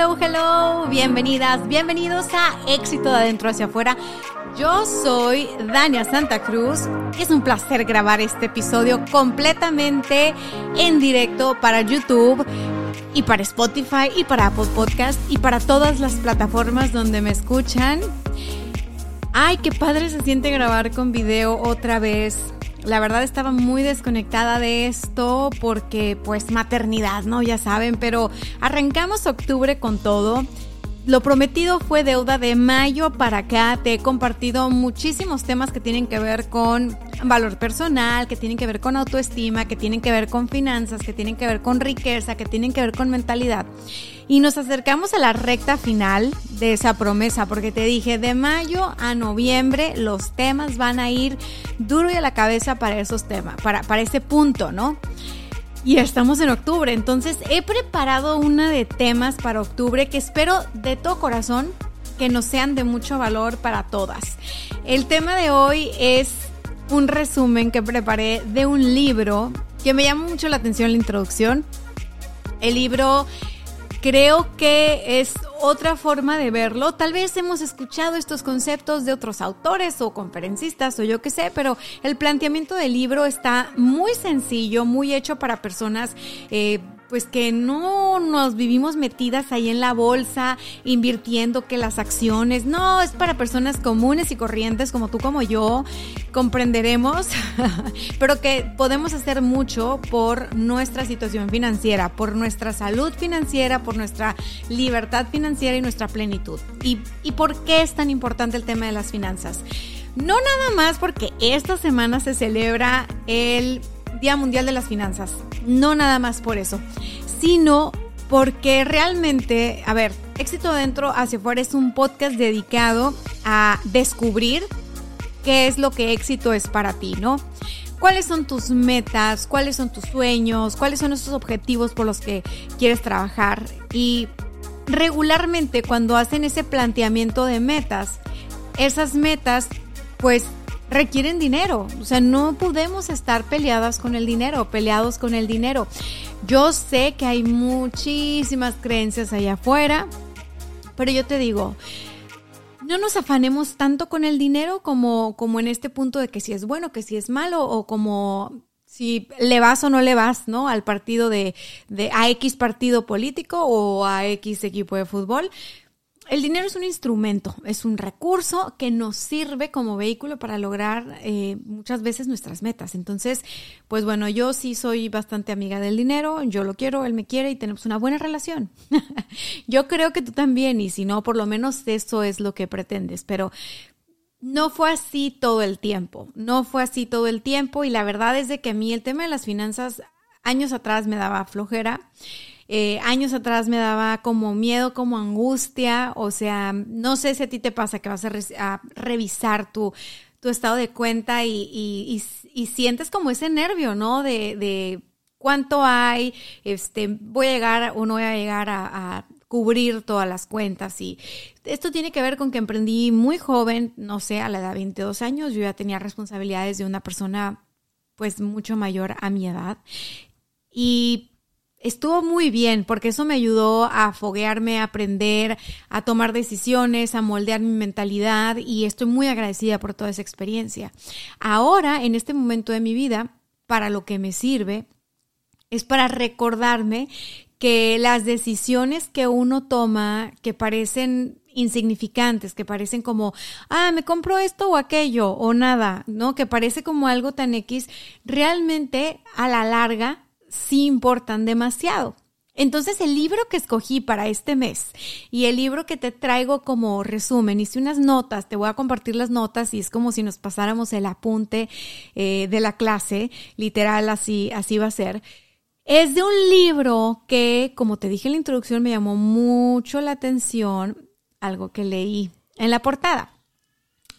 Hello, hello, bienvenidas, bienvenidos a Éxito de Adentro hacia afuera. Yo soy Dania Santa Cruz es un placer grabar este episodio completamente en directo para YouTube y para Spotify y para Apple Podcast y para todas las plataformas donde me escuchan. Ay, qué padre se siente grabar con video otra vez. La verdad estaba muy desconectada de esto porque pues maternidad, ¿no? Ya saben, pero arrancamos octubre con todo. Lo prometido fue deuda de mayo para acá. Te he compartido muchísimos temas que tienen que ver con valor personal, que tienen que ver con autoestima, que tienen que ver con finanzas, que tienen que ver con riqueza, que tienen que ver con mentalidad. Y nos acercamos a la recta final de esa promesa, porque te dije, de mayo a noviembre los temas van a ir duro y a la cabeza para esos temas, para, para ese punto, ¿no? Y estamos en octubre, entonces he preparado una de temas para octubre que espero de todo corazón que nos sean de mucho valor para todas. El tema de hoy es un resumen que preparé de un libro que me llama mucho la atención la introducción. El libro creo que es otra forma de verlo. Tal vez hemos escuchado estos conceptos de otros autores o conferencistas o yo qué sé, pero el planteamiento del libro está muy sencillo, muy hecho para personas eh, pues que no nos vivimos metidas ahí en la bolsa, invirtiendo que las acciones, no, es para personas comunes y corrientes como tú, como yo, comprenderemos, pero que podemos hacer mucho por nuestra situación financiera, por nuestra salud financiera, por nuestra libertad financiera y nuestra plenitud. ¿Y, y por qué es tan importante el tema de las finanzas? No nada más porque esta semana se celebra el Día Mundial de las Finanzas. No nada más por eso, sino porque realmente, a ver, Éxito Adentro hacia afuera es un podcast dedicado a descubrir qué es lo que éxito es para ti, ¿no? ¿Cuáles son tus metas? ¿Cuáles son tus sueños? ¿Cuáles son esos objetivos por los que quieres trabajar? Y regularmente cuando hacen ese planteamiento de metas, esas metas pues requieren dinero. O sea, no podemos estar peleadas con el dinero, peleados con el dinero. Yo sé que hay muchísimas creencias allá afuera, pero yo te digo, no nos afanemos tanto con el dinero como, como en este punto de que si es bueno, que si es malo, o como si le vas o no le vas, ¿no? Al partido de, de a X partido político o a X equipo de fútbol. El dinero es un instrumento, es un recurso que nos sirve como vehículo para lograr eh, muchas veces nuestras metas. Entonces, pues bueno, yo sí soy bastante amiga del dinero, yo lo quiero, él me quiere y tenemos una buena relación. yo creo que tú también y si no, por lo menos eso es lo que pretendes, pero no fue así todo el tiempo, no fue así todo el tiempo y la verdad es de que a mí el tema de las finanzas años atrás me daba flojera. Eh, años atrás me daba como miedo, como angustia, o sea, no sé si a ti te pasa que vas a, revisar tu, tu, estado de cuenta y, sientes como ese nervio, ¿no? De, cuánto hay, este, voy a llegar o no voy a llegar a, cubrir todas las cuentas y esto tiene que ver con que emprendí muy joven, no sé, a la edad de 22 años, yo ya tenía responsabilidades de una persona pues mucho mayor a mi edad y estuvo muy bien porque eso me ayudó a foguearme, a aprender, a tomar decisiones, a moldear mi mentalidad y estoy muy agradecida por toda esa experiencia. Ahora, en este momento de mi vida, para lo que me sirve es para recordarme que las decisiones que uno toma que parecen insignificantes, que parecen como, ah, me compro esto o aquello o nada, ¿no? Que parece como algo tan X, realmente a la larga sí importan demasiado. Entonces el libro que escogí para este mes y el libro que te traigo como resumen, hice unas notas, te voy a compartir las notas y es como si nos pasáramos el apunte eh, de la clase, literal así, así va a ser. Es de un libro que, como te dije en la introducción, me llamó mucho la atención algo que leí en la portada.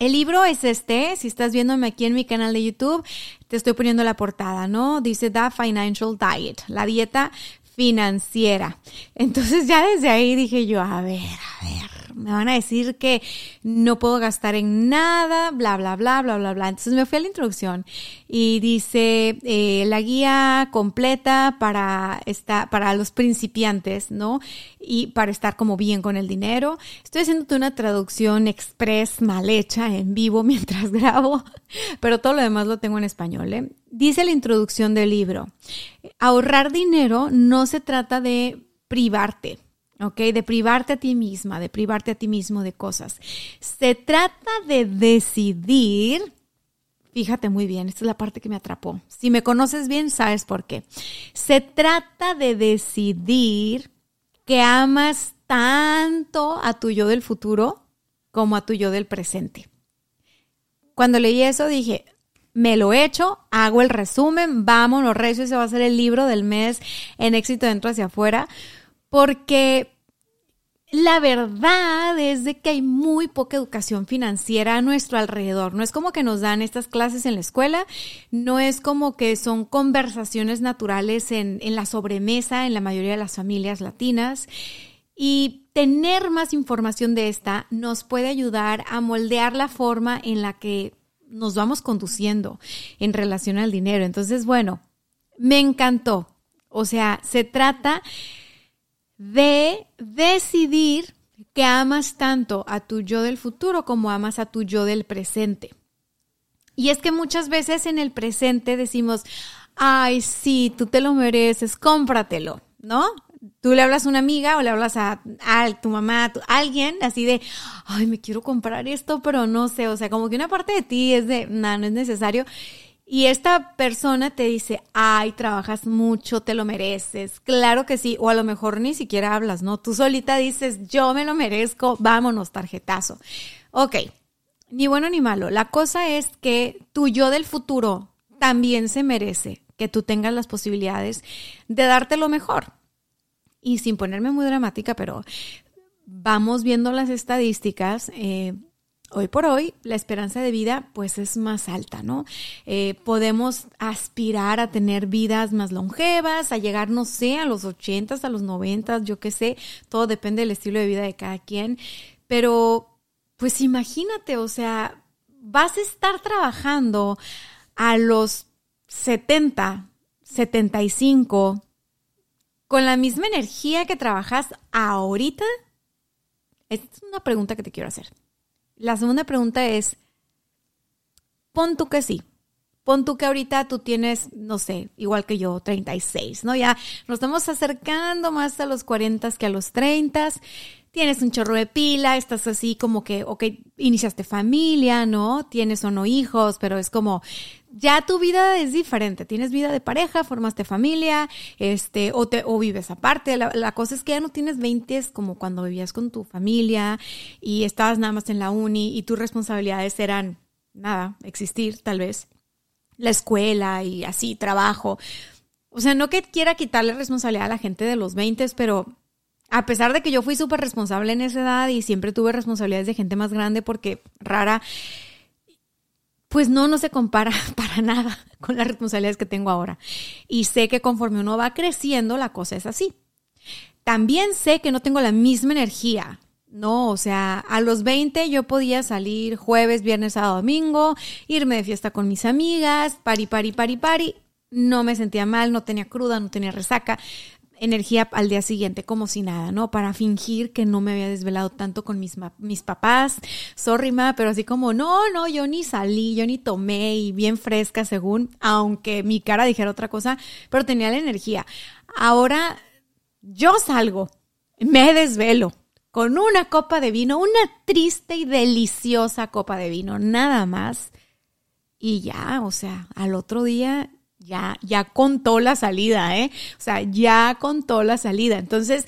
El libro es este, si estás viéndome aquí en mi canal de YouTube, te estoy poniendo la portada, ¿no? Dice The Financial Diet, la dieta financiera. Entonces ya desde ahí dije yo, a ver, a ver, me van a decir que no puedo gastar en nada, bla, bla, bla, bla, bla, bla. Entonces me fui a la introducción y dice eh, la guía completa para, esta, para los principiantes, ¿no? Y para estar como bien con el dinero. Estoy haciéndote una traducción express mal hecha en vivo mientras grabo, pero todo lo demás lo tengo en español, ¿eh? Dice la introducción del libro, ahorrar dinero no se trata de privarte ¿ok? De privarte a ti misma, de privarte a ti mismo de cosas. Se trata de decidir, fíjate muy bien, esta es la parte que me atrapó. Si me conoces bien, sabes por qué. Se trata de decidir que amas tanto a tu yo del futuro como a tu yo del presente. Cuando leí eso dije, me lo he hecho, hago el resumen, vámonos, recio, ese va a ser el libro del mes en éxito dentro hacia afuera porque la verdad es de que hay muy poca educación financiera a nuestro alrededor. No es como que nos dan estas clases en la escuela, no es como que son conversaciones naturales en, en la sobremesa en la mayoría de las familias latinas. Y tener más información de esta nos puede ayudar a moldear la forma en la que nos vamos conduciendo en relación al dinero. Entonces, bueno, me encantó. O sea, se trata de decidir que amas tanto a tu yo del futuro como amas a tu yo del presente. Y es que muchas veces en el presente decimos, ay, sí, tú te lo mereces, cómpratelo, ¿no? Tú le hablas a una amiga o le hablas a, tu mamá, a, alguien así de, ay, me quiero comprar esto, pero no sé, o sea, como que una parte de ti es de, no, no es necesario. Y esta persona te dice, ay, trabajas mucho, te lo mereces. Claro que sí, o a lo mejor ni siquiera hablas, ¿no? Tú solita dices, yo me lo merezco, vámonos, tarjetazo. Ok, ni bueno ni malo. La cosa es que tu yo del futuro también se merece que tú tengas las posibilidades de darte lo mejor. Y sin ponerme muy dramática, pero vamos viendo las estadísticas. Eh, hoy por hoy la esperanza de vida pues es más alta, ¿no? Eh, podemos aspirar a tener vidas más longevas, a llegar, no sé, a los 80, a los 90, yo qué sé, todo depende del estilo de vida de cada quien, pero pues imagínate, o sea, vas a estar trabajando a los 70, 75, con la misma energía que trabajas ahorita. Esta es una pregunta que te quiero hacer. La segunda pregunta es, pon tú que sí. Pon tú que ahorita tú tienes, no sé, igual que yo, 36, ¿no? Ya nos estamos acercando más a los 40 que a los 30 tienes un chorro de pila, estás así como que, ok, iniciaste familia, ¿no? Tienes o no hijos, pero es como, ya tu vida es diferente, tienes vida de pareja, formaste familia, este, o, te, o vives aparte. La, cosa es que ya no tienes 20 como cuando vivías con tu familia y estabas nada más en la uni y tus responsabilidades eran, nada, existir tal vez, la escuela y así, trabajo. O sea, no que quiera quitarle responsabilidad a la gente de los 20, pero a pesar de que yo fui súper responsable en esa edad y siempre tuve responsabilidades de gente más grande porque rara, pues no, no se compara para nada con las responsabilidades que tengo ahora. Y sé que conforme uno va creciendo, la cosa es así. También sé que no tengo la misma energía. No, o sea, a los 20 yo podía salir jueves, viernes, sábado, domingo, irme de fiesta con mis amigas, pari, pari, pari, pari. No me sentía mal, no tenía cruda, no tenía resaca energía al día siguiente como si nada, ¿no? Para fingir que no me había desvelado tanto con mis, mis papás. Sorry, ma, pero así como, no, no, yo ni salí, yo ni tomé y bien fresca según, aunque mi cara dijera otra cosa, pero tenía la energía. Ahora yo salgo, me desvelo con una copa de vino, una triste y deliciosa copa de vino, nada más. Y ya, o sea, al otro día ya, ya contó la salida, ¿eh? O sea, ya contó la salida. Entonces,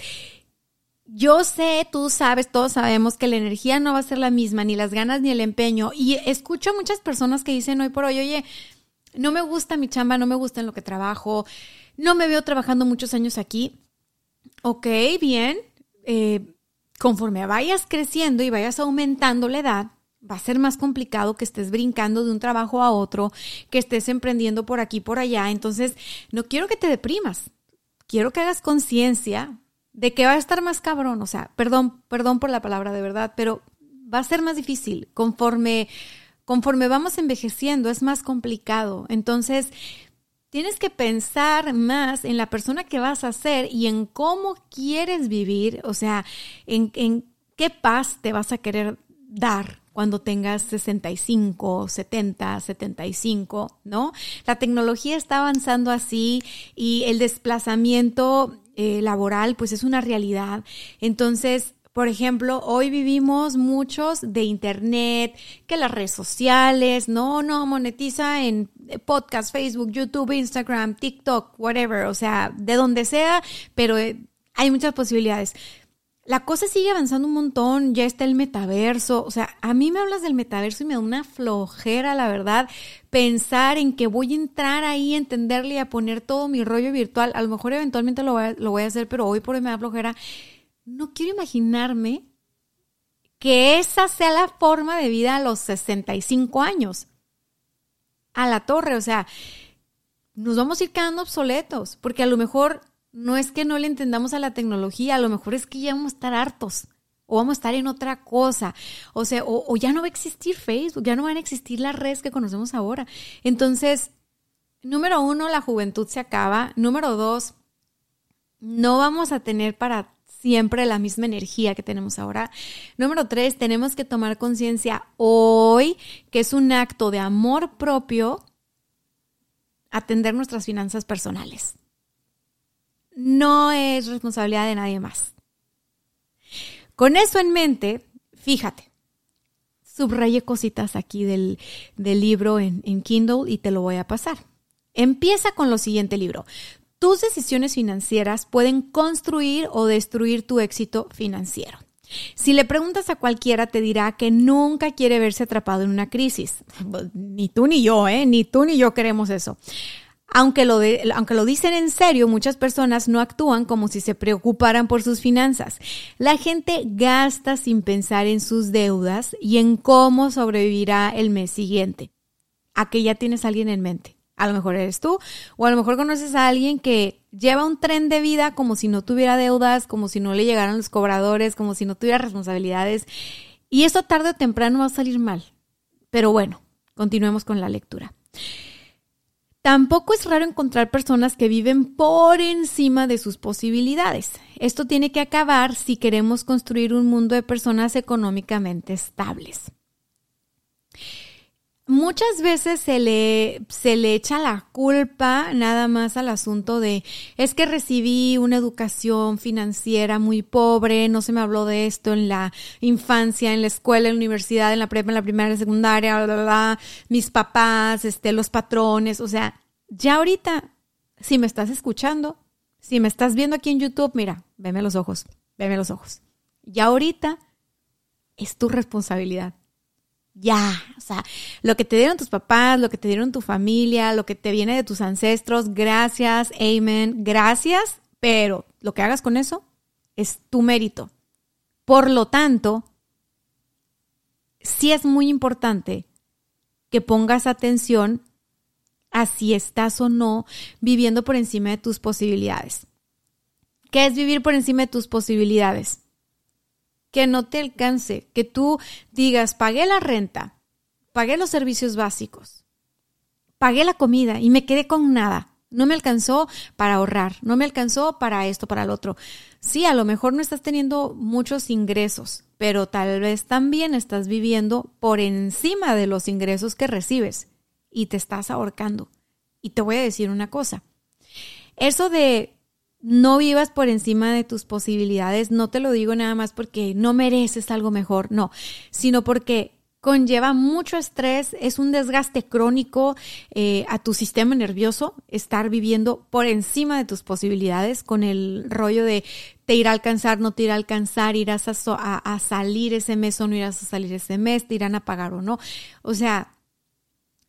yo sé, tú sabes, todos sabemos que la energía no va a ser la misma, ni las ganas ni el empeño. Y escucho a muchas personas que dicen hoy por hoy, oye, no me gusta mi chamba, no me gusta en lo que trabajo, no me veo trabajando muchos años aquí. Ok, bien. Eh, conforme vayas creciendo y vayas aumentando la edad, va a ser más complicado que estés brincando de un trabajo a otro, que estés emprendiendo por aquí, por allá. Entonces, no quiero que te deprimas. Quiero que hagas conciencia de que va a estar más cabrón. O sea, perdón, perdón por la palabra de verdad, pero va a ser más difícil conforme, conforme vamos envejeciendo, es más complicado. Entonces, tienes que pensar más en la persona que vas a ser y en cómo quieres vivir, o sea, en, en qué paz te vas a querer dar cuando tengas 65, 70, 75, ¿no? La tecnología está avanzando así y el desplazamiento eh, laboral pues es una realidad. Entonces, por ejemplo, hoy vivimos muchos de Internet, que las redes sociales, no, no, monetiza en podcast, Facebook, YouTube, Instagram, TikTok, whatever, o sea, de donde sea, pero eh, hay muchas posibilidades. La cosa sigue avanzando un montón, ya está el metaverso, o sea, a mí me hablas del metaverso y me da una flojera, la verdad, pensar en que voy a entrar ahí, a entenderle y a poner todo mi rollo virtual. A lo mejor eventualmente lo voy a, lo voy a hacer, pero hoy por hoy me da flojera. No quiero imaginarme que esa sea la forma de vida a los 65 años. A la torre, o sea, nos vamos a ir quedando obsoletos, porque a lo mejor no es que no le entendamos a la tecnología, a lo mejor es que ya vamos a estar hartos o vamos a estar en otra cosa, o sea, o, ya no va a existir Facebook, ya no van a existir las redes que conocemos ahora. Entonces, número uno, la juventud se acaba. Número dos, no vamos a tener para siempre la misma energía que tenemos ahora. Número tres, tenemos que tomar conciencia hoy que es un acto de amor propio atender nuestras finanzas personales no es responsabilidad de nadie más. Con eso en mente, fíjate, subrayé cositas aquí del, libro en, en Kindle y te lo voy a pasar. Empieza con lo siguiente libro. Tus decisiones financieras pueden construir o destruir tu éxito financiero. Si le preguntas a cualquiera, te dirá que nunca quiere verse atrapado en una crisis. Ni tú ni yo, ¿eh? Ni tú ni yo queremos eso. Aunque lo, aunque lo dicen en serio, muchas personas no actúan como si se preocuparan por sus finanzas. La gente gasta sin pensar en sus deudas y en cómo sobrevivirá el mes siguiente. ¿A que ya tienes a alguien en mente? A lo mejor eres tú, o a lo mejor conoces a alguien que lleva un tren de vida como si no tuviera deudas, como si no le llegaran los cobradores, como si no tuviera responsabilidades. Y eso tarde o temprano va a salir mal. Pero bueno, continuemos con la lectura. Tampoco es raro encontrar personas que viven por encima de sus posibilidades. Esto tiene que acabar si queremos construir un mundo de personas económicamente estables. Muchas veces se le, se le echa la culpa nada más al asunto de es que recibí una educación financiera muy pobre, no se me habló de esto en la infancia, en la escuela, en la universidad, en la prepa, en la primaria, en la secundaria, bla, bla, bla, mis papás, este, los patrones, o sea, ya ahorita, si me estás escuchando, si me estás viendo aquí en YouTube, mira, veme los ojos, veme los ojos. Ya ahorita es tu responsabilidad. Ya, o sea, lo que te dieron tus papás, lo que te dieron tu familia, lo que te viene de tus ancestros, gracias, amen, gracias, pero lo que hagas con eso es tu mérito. Por lo tanto, sí es muy importante que pongas atención a si estás o no viviendo por encima de tus posibilidades. ¿Qué es vivir por encima de tus posibilidades? Que no te alcance, que tú digas, pagué la renta, pagué los servicios básicos, pagué la comida y me quedé con nada. No me alcanzó para ahorrar, no me alcanzó para esto, para lo otro. Sí, a lo mejor no estás teniendo muchos ingresos, pero tal vez también estás viviendo por encima de los ingresos que recibes y te estás ahorcando. Y te voy a decir una cosa. Eso de no vivas por encima de tus posibilidades, no te lo digo nada más porque no mereces algo mejor, no, sino porque conlleva mucho estrés, es un desgaste crónico eh, a tu sistema nervioso estar viviendo por encima de tus posibilidades con el rollo de te irá a alcanzar, no te irá a alcanzar, irás a, a salir ese mes o no irás a salir ese mes, te irán a pagar o no. O sea,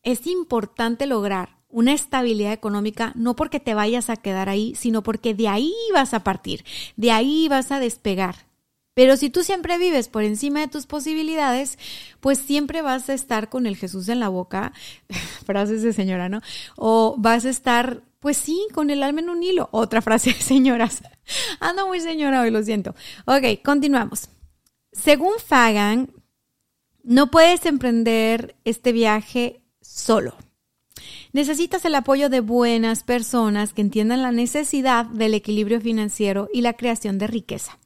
es importante lograr una estabilidad económica, no porque te vayas a quedar ahí, sino porque de ahí vas a partir, de ahí vas a despegar. Pero si tú siempre vives por encima de tus posibilidades, pues siempre vas a estar con el Jesús en la boca, frases de señora, ¿no? O vas a estar, pues sí, con el alma en un hilo. Otra frase de señoras. Ando muy señora hoy, lo siento. Ok, continuamos. Según Fagan, no puedes emprender este viaje solo. Necesitas el apoyo de buenas personas que entiendan la necesidad del equilibrio financiero y la creación de riqueza.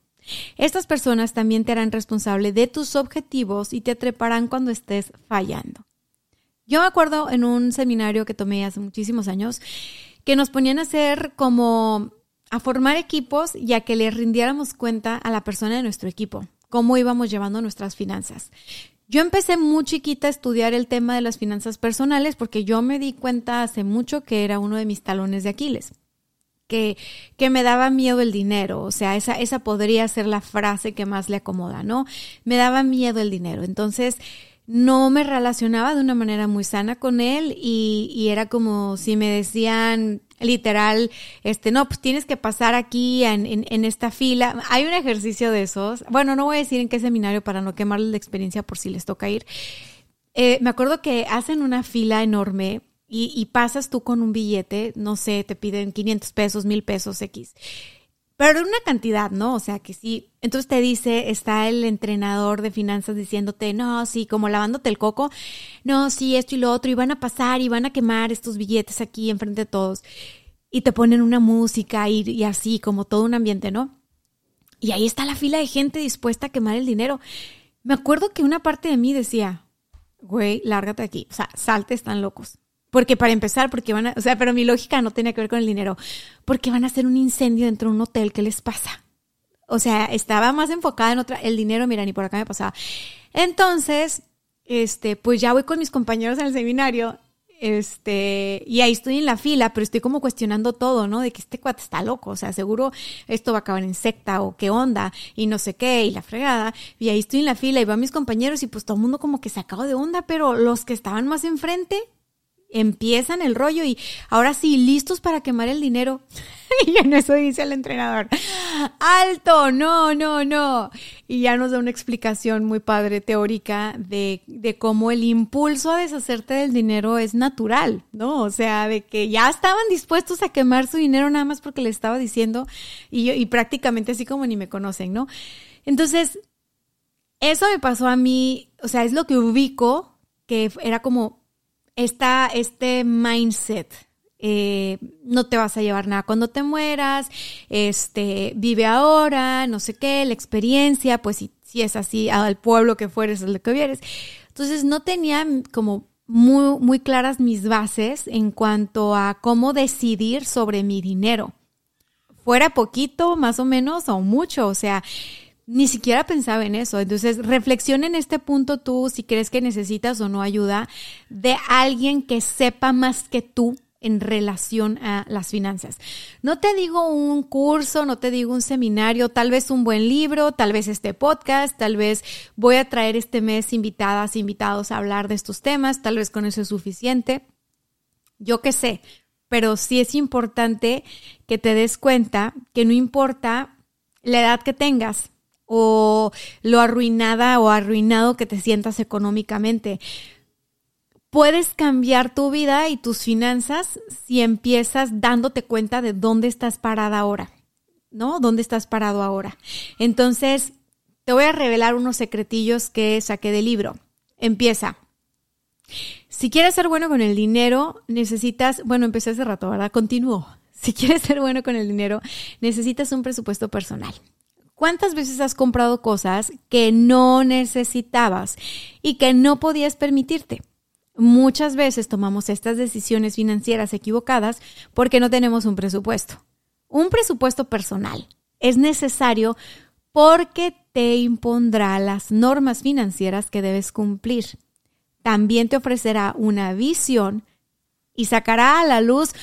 Estas personas también te harán responsable de tus objetivos y te treparán cuando estés fallando. Yo me acuerdo en un seminario que tomé hace muchísimos años que nos ponían a hacer como a formar equipos y a que le rindiéramos cuenta a la persona de nuestro equipo, cómo íbamos llevando nuestras finanzas. Yo empecé muy chiquita a estudiar el tema de las finanzas personales porque yo me di cuenta hace mucho que era uno de mis talones de Aquiles. Que, que, me daba miedo el dinero. O sea, esa, esa podría ser la frase que más le acomoda, ¿no? Me daba miedo el dinero. Entonces, no me relacionaba de una manera muy sana con él y, y era como si me decían, literal, este, no, pues tienes que pasar aquí en, en, esta fila. Hay un ejercicio de esos. Bueno, no voy a decir en qué seminario para no quemarles la experiencia por si les toca ir. Eh, me acuerdo que hacen una fila enorme y, y, pasas tú con un billete, no sé, te piden 500 pesos, 1000 pesos X. Pero una cantidad, ¿no? O sea que sí. Entonces te dice, está el entrenador de finanzas diciéndote, no, sí, como lavándote el coco, no, sí, esto y lo otro, y van a pasar y van a quemar estos billetes aquí enfrente de todos. Y te ponen una música y, y así, como todo un ambiente, ¿no? Y ahí está la fila de gente dispuesta a quemar el dinero. Me acuerdo que una parte de mí decía, güey, lárgate aquí. O sea, salte, están locos. Porque para empezar, porque van a, o sea, pero mi lógica no tenía que ver con el dinero, porque van a hacer un incendio dentro de un hotel, ¿qué les pasa? O sea, estaba más enfocada en otra, el dinero, mira, ni por acá me pasaba. Entonces, este, pues ya voy con mis compañeros el seminario, este, y ahí estoy en la fila, pero estoy como cuestionando todo, ¿no? De que este cuate está loco, o sea, seguro esto va a acabar en secta o qué onda, y no sé qué, y la fregada. Y ahí estoy en la fila y van mis compañeros y pues todo el mundo como que se acabó de onda, pero los que estaban más enfrente, empiezan el rollo y ahora sí, listos para quemar el dinero. y en eso dice el entrenador, alto, no, no, no. Y ya nos da una explicación muy padre teórica de, de cómo el impulso a deshacerte del dinero es natural, ¿no? O sea, de que ya estaban dispuestos a quemar su dinero nada más porque le estaba diciendo y, yo, y prácticamente así como ni me conocen, ¿no? Entonces, eso me pasó a mí, o sea, es lo que ubico, que era como está este mindset. Eh, no te vas a llevar nada cuando te mueras, este, vive ahora, no sé qué, la experiencia, pues si, si es así, al pueblo que fueres, al que vieres. Entonces no tenía como muy, muy claras mis bases en cuanto a cómo decidir sobre mi dinero. Fuera poquito, más o menos, o mucho, o sea, ni siquiera pensaba en eso. Entonces, reflexiona en este punto tú si crees que necesitas o no ayuda de alguien que sepa más que tú en relación a las finanzas. No te digo un curso, no te digo un seminario, tal vez un buen libro, tal vez este podcast, tal vez voy a traer este mes invitadas, invitados a hablar de estos temas, tal vez con eso es suficiente. Yo qué sé, pero sí es importante que te des cuenta que no importa la edad que tengas, o lo arruinada o arruinado que te sientas económicamente. Puedes cambiar tu vida y tus finanzas si empiezas dándote cuenta de dónde estás parada ahora, ¿no? ¿Dónde estás parado ahora? Entonces, te voy a revelar unos secretillos que saqué del libro. Empieza. Si quieres ser bueno con el dinero, necesitas, bueno, empecé hace rato, ¿verdad? Continúo. Si quieres ser bueno con el dinero, necesitas un presupuesto personal. ¿Cuántas veces has comprado cosas que no necesitabas y que no podías permitirte? Muchas veces tomamos estas decisiones financieras equivocadas porque no tenemos un presupuesto. Un presupuesto personal es necesario porque te impondrá las normas financieras que debes cumplir. También te ofrecerá una visión y sacará a la luz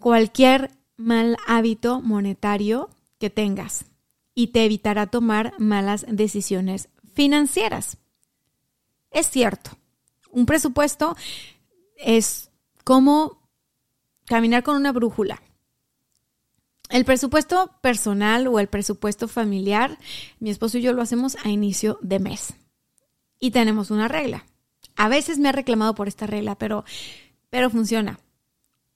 cualquier mal hábito monetario que tengas y te evitará tomar malas decisiones financieras. Es cierto, un presupuesto es como caminar con una brújula. El presupuesto personal o el presupuesto familiar, mi esposo y yo lo hacemos a inicio de mes. Y tenemos una regla. A veces me ha reclamado por esta regla, pero, pero funciona.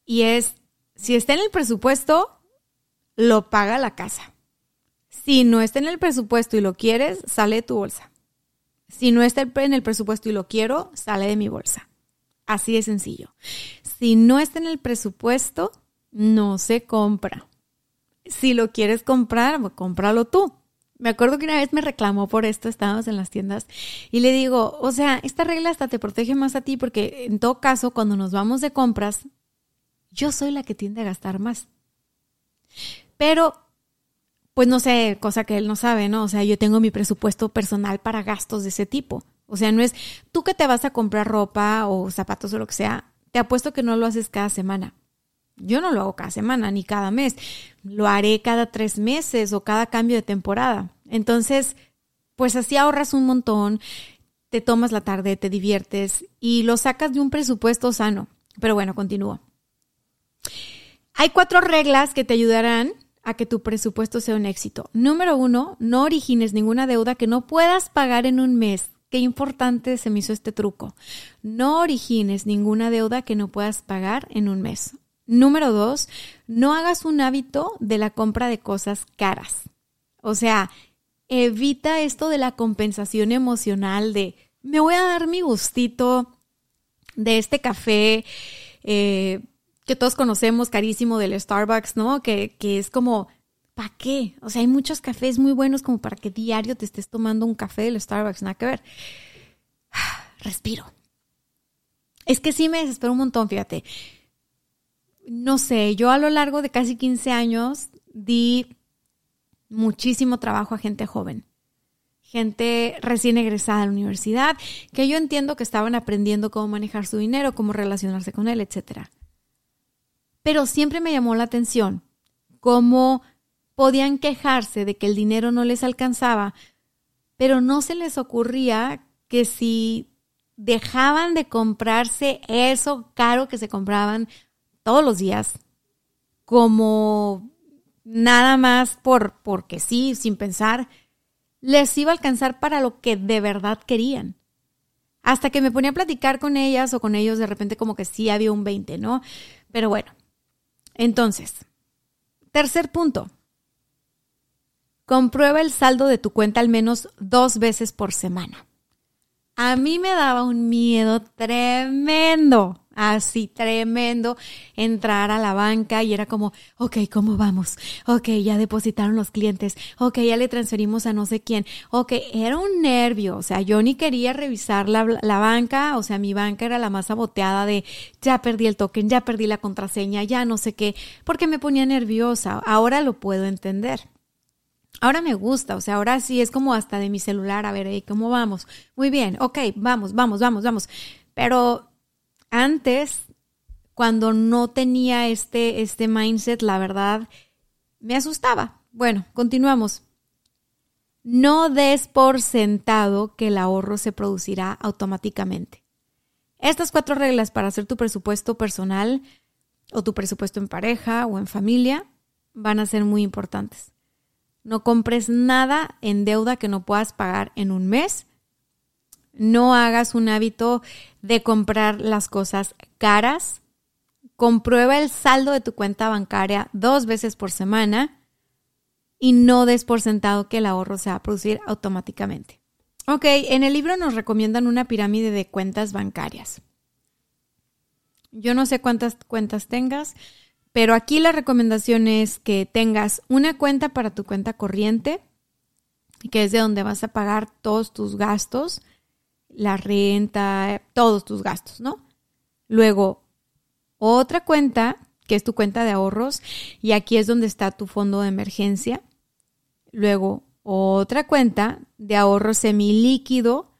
Y es, si está en el presupuesto, lo paga la casa. Si no está en el presupuesto y lo quieres, sale de tu bolsa. Si no está en el presupuesto y lo quiero, sale de mi bolsa. Así de sencillo. Si no está en el presupuesto, no se compra si lo quieres comprar, pues cómpralo tú. Me acuerdo que una vez me reclamó por esto, estábamos en las tiendas, y le digo, o sea, esta regla hasta te protege más a ti porque en todo caso, cuando nos vamos de compras, yo soy la que tiende a gastar más. Pero, pues no sé, cosa que él no sabe, ¿no? O sea, yo tengo mi presupuesto personal para gastos de ese tipo. O sea, no es tú que te vas a comprar ropa o zapatos o lo que sea, te apuesto que no lo haces cada semana. Yo no lo hago cada semana ni cada mes, lo haré cada tres meses o cada cambio de temporada. Entonces, pues así ahorras un montón, te tomas la tarde, te diviertes y lo sacas de un presupuesto sano. Pero bueno, continúo. Hay cuatro reglas que te ayudarán a que tu presupuesto sea un éxito. Número uno, no origines ninguna deuda que no puedas pagar en un mes. Qué importante se me hizo este truco. No origines ninguna deuda que no puedas pagar en un mes. Número dos, no hagas un hábito de la compra de cosas caras. O sea, evita esto de la compensación emocional de me voy a dar mi gustito de este café eh, que todos conocemos carísimo del Starbucks, ¿no? Que, que es como, ¿para qué? O sea, hay muchos cafés muy buenos como para que diario te estés tomando un café del Starbucks, nada que ver. Respiro. Es que sí me desespero un montón, fíjate no sé, yo a lo largo de casi 15 años di muchísimo trabajo a gente joven, gente recién egresada a la universidad, que yo entiendo que estaban aprendiendo cómo manejar su dinero, cómo relacionarse con él, etc. Pero siempre me llamó la atención cómo podían quejarse de que el dinero no les alcanzaba, pero no se les ocurría que si dejaban de comprarse eso caro que se compraban todos los días, como nada más por porque sí, sin pensar, les iba a alcanzar para lo que de verdad querían. Hasta que me ponía a platicar con ellas o con ellos, de repente como que sí había un 20, ¿no? Pero bueno, entonces, tercer punto. Comprueba el saldo de tu cuenta al menos dos veces por semana. A mí me daba un miedo tremendo así tremendo entrar a la banca y era como, ok, ¿cómo vamos? Ok, ya depositaron los clientes, ok, ya le transferimos a no sé quién, ok, era un nervio, o sea, yo ni quería revisar la, la banca, o sea, mi banca era la más saboteada de, ya perdí el token, ya perdí la contraseña, ya no sé qué, porque me ponía nerviosa, ahora lo puedo entender. Ahora me gusta, o sea, ahora sí es como hasta de mi celular, a ver, ¿cómo vamos? Muy bien, ok, vamos, vamos, vamos, vamos. Pero antes, cuando no tenía este, este mindset, la verdad, me asustaba. Bueno, continuamos. No des por sentado que el ahorro se producirá automáticamente. Estas cuatro reglas para hacer tu presupuesto personal o tu presupuesto en pareja o en familia van a ser muy importantes. No compres nada en deuda que no puedas pagar en un mes no hagas un hábito de comprar las cosas caras. Comprueba el saldo de tu cuenta bancaria dos veces por semana y no des por sentado que el ahorro se va a producir automáticamente. Ok, en el libro nos recomiendan una pirámide de cuentas bancarias. Yo no sé cuántas cuentas tengas, pero aquí la recomendación es que tengas una cuenta para tu cuenta corriente, que es de donde vas a pagar todos tus gastos la renta, todos tus gastos, ¿no? Luego, otra cuenta, que es tu cuenta de ahorros, y aquí es donde está tu fondo de emergencia. Luego, otra cuenta de ahorro semilíquido,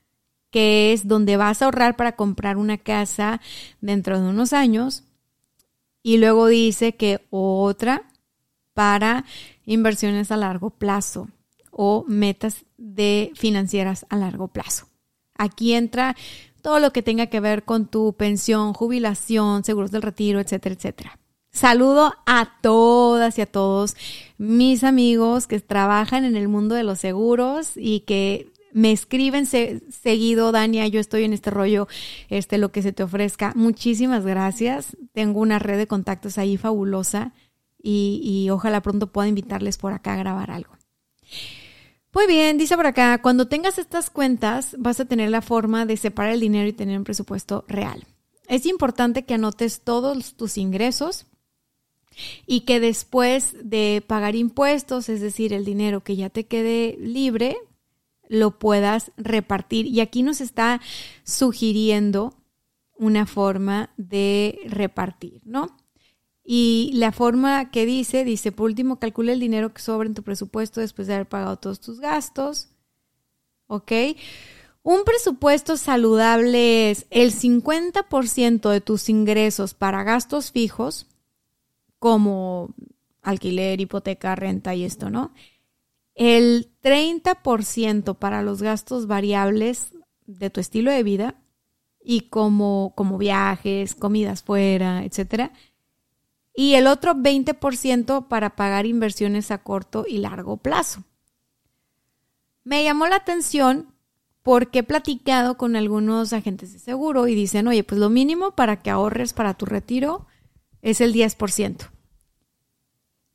que es donde vas a ahorrar para comprar una casa dentro de unos años. Y luego dice que otra para inversiones a largo plazo o metas de financieras a largo plazo. Aquí entra todo lo que tenga que ver con tu pensión, jubilación, seguros del retiro, etcétera, etcétera. Saludo a todas y a todos mis amigos que trabajan en el mundo de los seguros y que me escriben seguido, Dania, yo estoy en este rollo, este, lo que se te ofrezca. Muchísimas gracias. Tengo una red de contactos ahí fabulosa y, y ojalá pronto pueda invitarles por acá a grabar algo. Muy bien, dice por acá, cuando tengas estas cuentas vas a tener la forma de separar el dinero y tener un presupuesto real. Es importante que anotes todos tus ingresos y que después de pagar impuestos, es decir, el dinero que ya te quede libre, lo puedas repartir. Y aquí nos está sugiriendo una forma de repartir, ¿no? Y la forma que dice, dice, por último, calcula el dinero que sobra en tu presupuesto después de haber pagado todos tus gastos. ¿Ok? Un presupuesto saludable es el 50% de tus ingresos para gastos fijos, como alquiler, hipoteca, renta y esto, ¿no? El 30% para los gastos variables de tu estilo de vida y como, como viajes, comidas fuera, etcétera. Y el otro 20% para pagar inversiones a corto y largo plazo. Me llamó la atención porque he platicado con algunos agentes de seguro y dicen, oye, pues lo mínimo para que ahorres para tu retiro es el 10%.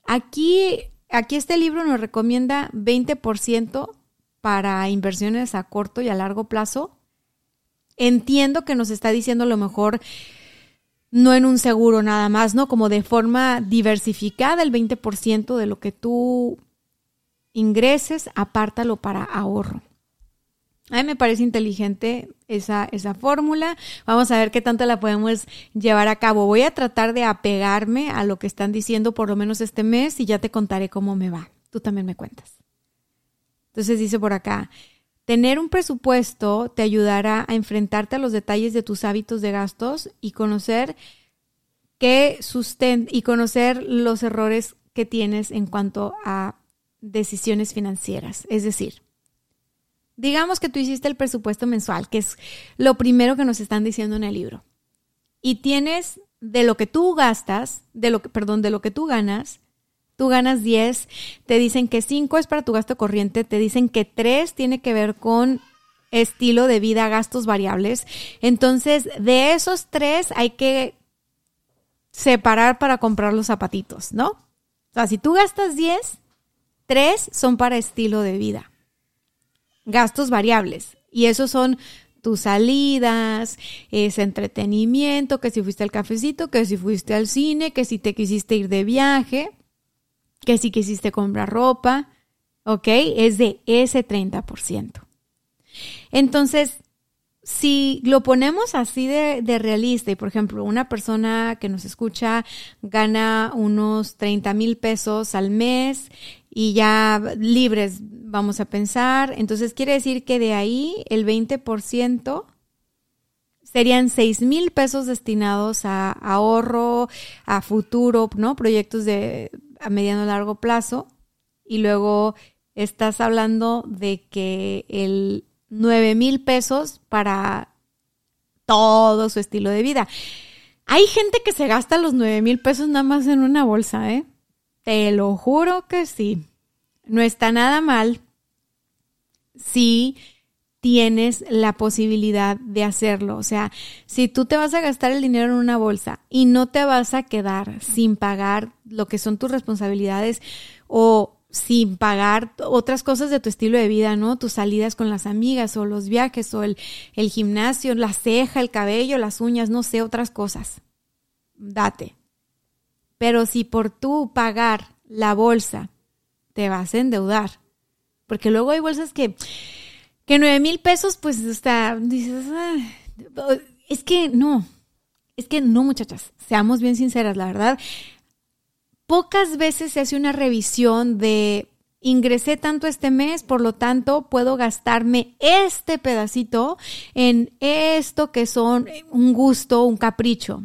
Aquí Aquí este libro nos recomienda 20% para inversiones a corto y a largo plazo. Entiendo que nos está diciendo lo mejor no en un seguro nada más, ¿no? Como de forma diversificada, el 20% de lo que tú ingreses, apártalo para ahorro. A mí me parece inteligente esa, esa fórmula. Vamos a ver qué tanto la podemos llevar a cabo. Voy a tratar de apegarme a lo que están diciendo por lo menos este mes y ya te contaré cómo me va. Tú también me cuentas. Entonces dice por acá, tener un presupuesto te ayudará a enfrentarte a los detalles de tus hábitos de gastos y conocer qué susten y conocer los errores que tienes en cuanto a decisiones financieras. Es decir, Digamos que tú hiciste el presupuesto mensual, que es lo primero que nos están diciendo en el libro. Y tienes de lo que tú gastas, de lo que, perdón, de lo que tú ganas, tú ganas 10, te dicen que 5 es para tu gasto corriente, te dicen que 3 tiene que ver con estilo de vida, gastos variables. Entonces, de esos 3 hay que separar para comprar los zapatitos, ¿no? O sea, si tú gastas 10, 3 son para estilo de vida gastos variables. Y esos son tus salidas, ese entretenimiento, que si fuiste al cafecito, que si fuiste al cine, que si te quisiste ir de viaje, que si quisiste comprar ropa, ¿ok? Es de ese 30%. Entonces, si lo ponemos así de, de, realista y, por ejemplo, una persona que nos escucha gana unos 30 mil pesos al mes y ya libres vamos a pensar. Entonces quiere decir que de ahí el 20% serían 6 mil pesos destinados a ahorro, a futuro, ¿no? Proyectos de a mediano largo plazo. Y luego estás hablando de que el 9 mil pesos para todo su estilo de vida. Hay gente que se gasta los 9 mil pesos nada más en una bolsa, ¿eh? Te lo juro que sí. No está nada mal si tienes la posibilidad de hacerlo. O sea, si tú te vas a gastar el dinero en una bolsa y no te vas a quedar sin pagar lo que son tus responsabilidades o sin pagar otras cosas de tu estilo de vida, ¿no? Tus salidas con las amigas o los viajes o el, el gimnasio, la ceja, el cabello, las uñas, no sé, otras cosas. Date. Pero si por tú pagar la bolsa te vas a endeudar, porque luego hay bolsas que, que 9 mil pesos, pues está, dices, es que no, es que no, muchachas, seamos bien sinceras, la verdad. Pocas veces se hace una revisión de ingresé tanto este mes, por lo tanto puedo gastarme este pedacito en esto que son un gusto, un capricho.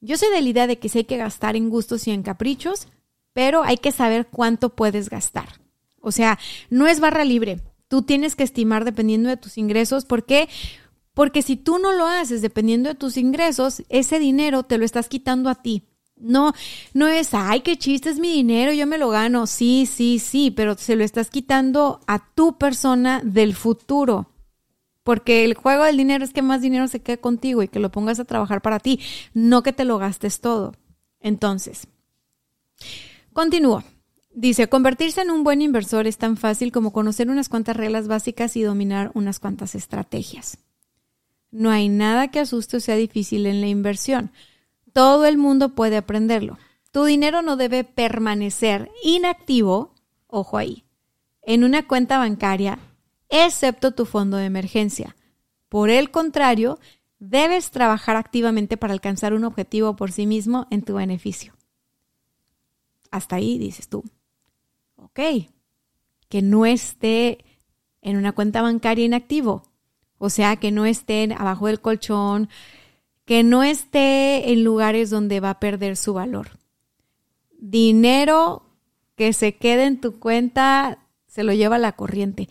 Yo soy de la idea de que sí hay que gastar en gustos y en caprichos, pero hay que saber cuánto puedes gastar. O sea, no es barra libre. Tú tienes que estimar dependiendo de tus ingresos. ¿Por qué? Porque si tú no lo haces dependiendo de tus ingresos, ese dinero te lo estás quitando a ti. No, no es, ay, qué chiste, es mi dinero, yo me lo gano. Sí, sí, sí, pero se lo estás quitando a tu persona del futuro. Porque el juego del dinero es que más dinero se quede contigo y que lo pongas a trabajar para ti, no que te lo gastes todo. Entonces, continúo. Dice, convertirse en un buen inversor es tan fácil como conocer unas cuantas reglas básicas y dominar unas cuantas estrategias. No hay nada que asuste o sea difícil en la inversión. Todo el mundo puede aprenderlo. Tu dinero no debe permanecer inactivo, ojo ahí, en una cuenta bancaria, excepto tu fondo de emergencia. Por el contrario, debes trabajar activamente para alcanzar un objetivo por sí mismo en tu beneficio. Hasta ahí dices tú. Ok, que no esté en una cuenta bancaria inactivo, o sea, que no esté abajo del colchón, que no esté en lugares donde va a perder su valor. Dinero que se quede en tu cuenta se lo lleva la corriente.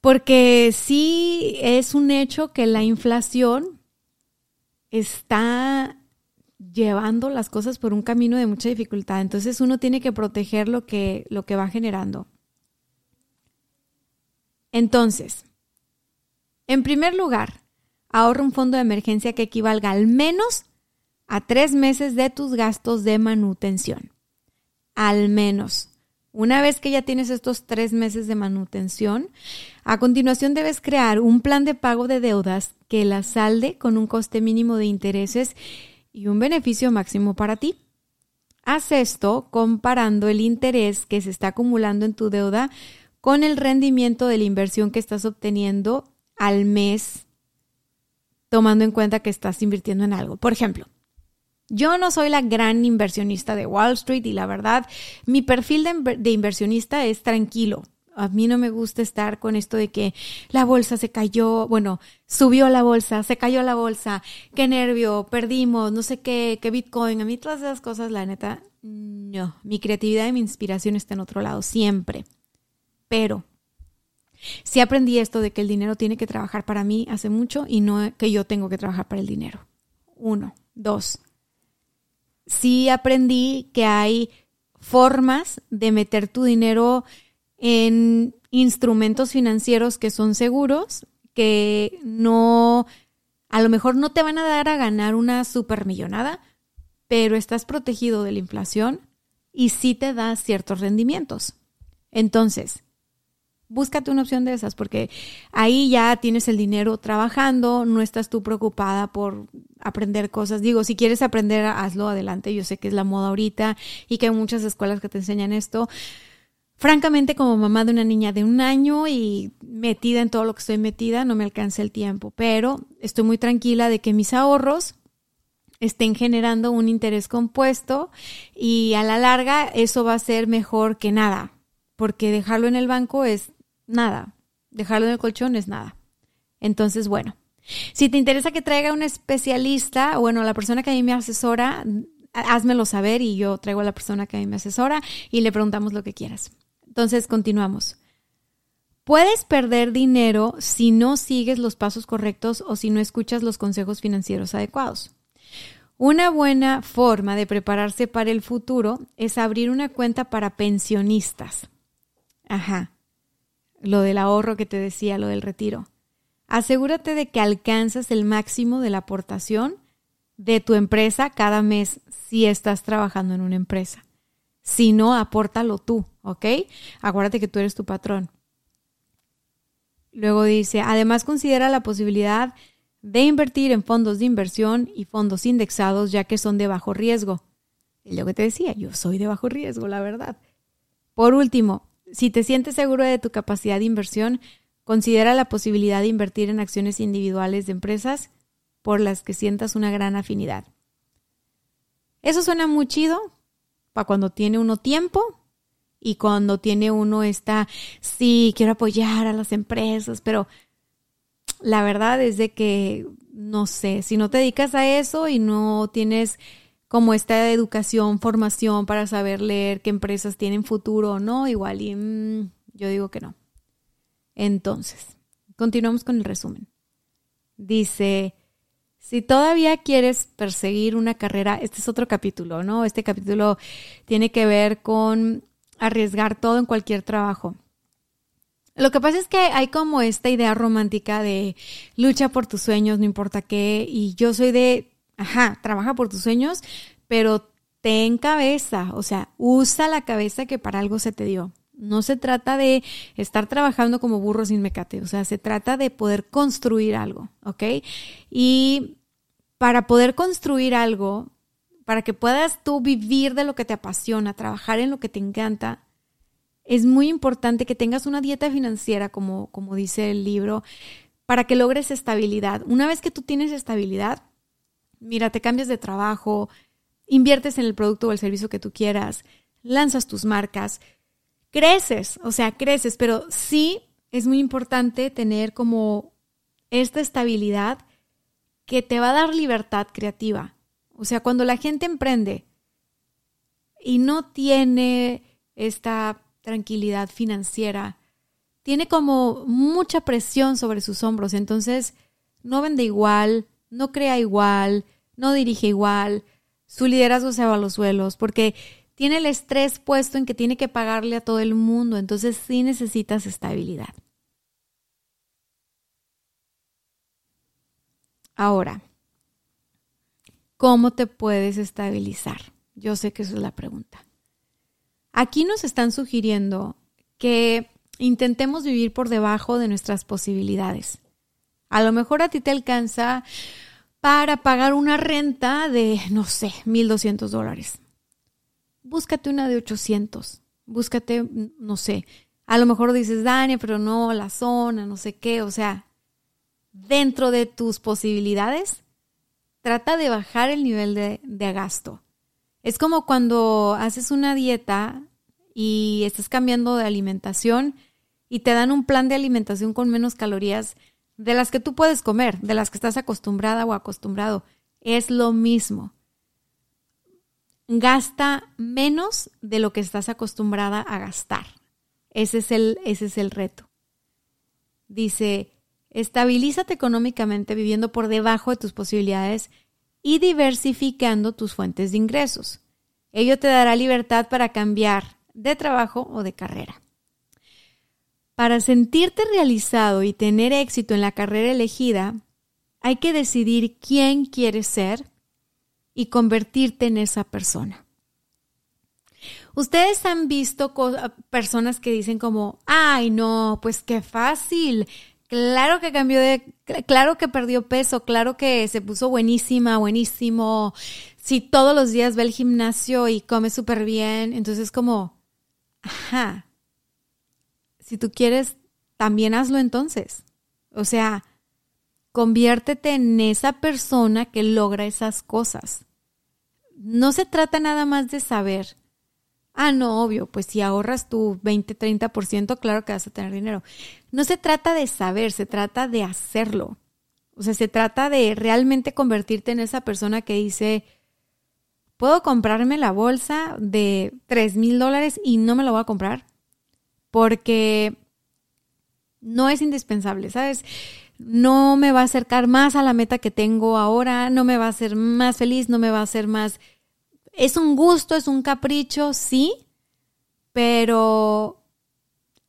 Porque sí es un hecho que la inflación está llevando las cosas por un camino de mucha dificultad. Entonces uno tiene que proteger lo que, lo que va generando. Entonces, en primer lugar, ahorra un fondo de emergencia que equivalga al menos a tres meses de tus gastos de manutención. Al menos. Una vez que ya tienes estos tres meses de manutención, a continuación debes crear un plan de pago de deudas que la salde con un coste mínimo de intereses y un beneficio máximo para ti. Haz esto comparando el interés que se está acumulando en tu deuda con el rendimiento de la inversión que estás obteniendo al mes tomando en cuenta que estás invirtiendo en algo. Por ejemplo, yo no soy la gran inversionista de Wall Street y la verdad, mi perfil de, inversionista es tranquilo. A mí no me gusta estar con esto de que la bolsa se cayó, bueno, subió la bolsa, se cayó la bolsa, qué nervio, perdimos, no sé qué, qué Bitcoin. A mí todas esas cosas, la neta, no. Mi creatividad y mi inspiración está en otro lado, siempre. Pero Sí aprendí esto de que el dinero tiene que trabajar para mí hace mucho y no que yo tengo que trabajar para el dinero. Uno. Dos. Sí aprendí que hay formas de meter tu dinero en instrumentos financieros que son seguros, que no, a lo mejor no te van a dar a ganar una supermillonada, pero estás protegido de la inflación y sí te da ciertos rendimientos. Entonces, búscate una opción de esas, porque ahí ya tienes el dinero trabajando, no estás tú preocupada por aprender cosas. Digo, si quieres aprender, hazlo adelante. Yo sé que es la moda ahorita y que hay muchas escuelas que te enseñan esto. Francamente, como mamá de una niña de un año y metida en todo lo que estoy metida, no me alcanza el tiempo, pero estoy muy tranquila de que mis ahorros estén generando un interés compuesto y a la larga eso va a ser mejor que nada, porque dejarlo en el banco es nada. Dejarlo en el colchón es nada. Entonces, bueno, si te interesa que traiga un especialista, bueno, la persona que a mí me asesora, házmelo saber y yo traigo a la persona que a mí me asesora y le preguntamos lo que quieras. Entonces, continuamos. Puedes perder dinero si no sigues los pasos correctos o si no escuchas los consejos financieros adecuados. Una buena forma de prepararse para el futuro es abrir una cuenta para pensionistas. Ajá lo del ahorro que te decía, lo del retiro. Asegúrate de que alcanzas el máximo de la aportación de tu empresa cada mes si estás trabajando en una empresa. Si no, apórtalo tú, ¿ok? Acuérdate que tú eres tu patrón. Luego dice, además considera la posibilidad de invertir en fondos de inversión y fondos indexados ya que son de bajo riesgo. Es lo que te decía, yo soy de bajo riesgo, la verdad. Por último, si te sientes seguro de tu capacidad de inversión, considera la posibilidad de invertir en acciones individuales de empresas por las que sientas una gran afinidad. Eso suena muy chido para cuando tiene uno tiempo y cuando tiene uno esta, sí, quiero apoyar a las empresas, pero la verdad es de que, no sé, si no te dedicas a eso y no tienes como esta educación, formación para saber leer qué empresas tienen futuro o no, igual y mm, yo digo que no. Entonces, continuamos con el resumen. Dice, Si todavía quieres perseguir una carrera, este es otro capítulo, ¿no? Este capítulo tiene que ver con arriesgar todo en cualquier trabajo. Lo que pasa es que hay como esta idea romántica de lucha por tus sueños, no importa qué, y yo soy de, ajá, trabaja por tus sueños, pero ten cabeza, o sea, usa la cabeza que para algo se te dio. No se trata de estar trabajando como burro sin mecate, o sea, se trata de poder construir algo, ¿ok? Y para poder construir algo, para que puedas tú vivir de lo que te apasiona, trabajar en lo que te encanta, es muy importante que tengas una dieta financiera, como, como dice el libro, para que logres estabilidad. Una vez que tú tienes estabilidad, mira, te cambias de trabajo, inviertes en el producto o el servicio que tú quieras, lanzas tus marcas, creces, o sea, creces, pero sí es muy importante tener como esta estabilidad que te va a dar libertad creativa. O sea, cuando la gente emprende y no tiene esta tranquilidad financiera, tiene como mucha presión sobre sus hombros, entonces no vende igual, no crea igual, no dirige igual, su liderazgo se va a los suelos, porque tiene el estrés puesto en que tiene que pagarle a todo el mundo, entonces sí necesitas estabilidad. Ahora, ¿cómo te puedes estabilizar? Yo sé que esa es la pregunta. Aquí nos están sugiriendo que intentemos vivir por debajo de nuestras posibilidades. A lo mejor a ti te alcanza para pagar una renta de, no sé, 1.200 dólares búscate una de 800, búscate, no sé, a lo mejor dices, Dani, pero no, la zona, no sé qué, o sea, dentro de tus posibilidades, trata de bajar el nivel de, gasto. Es como cuando haces una dieta y estás cambiando de alimentación y te dan un plan de alimentación con menos calorías de las que tú puedes comer, de las que estás acostumbrada o acostumbrado. Es lo mismo gasta menos de lo que estás acostumbrada a gastar. Ese es el, ese es el reto. Dice, estabilízate económicamente viviendo por debajo de tus posibilidades y diversificando tus fuentes de ingresos. Ello te dará libertad para cambiar de trabajo o de carrera. Para sentirte realizado y tener éxito en la carrera elegida, hay que decidir quién quieres ser y convertirte en esa persona. Ustedes han visto personas que dicen como, ay, no, pues qué fácil. Claro que cambió de, claro que perdió peso, claro que se puso buenísima, buenísimo. Si todos los días ve al gimnasio y come súper bien, entonces como, ajá, si tú quieres, también hazlo entonces. O sea, Conviértete en esa persona que logra esas cosas. No se trata nada más de saber. Ah, no, obvio, pues si ahorras tu 20, 30%, claro que vas a tener dinero. No se trata de saber, se trata de hacerlo. O sea, se trata de realmente convertirte en esa persona que dice, puedo comprarme la bolsa de 3 mil dólares y no me la voy a comprar porque no es indispensable, ¿sabes? no me va a acercar más a la meta que tengo ahora, no me va a hacer más feliz, no me va a hacer más... Es un gusto, es un capricho, sí, pero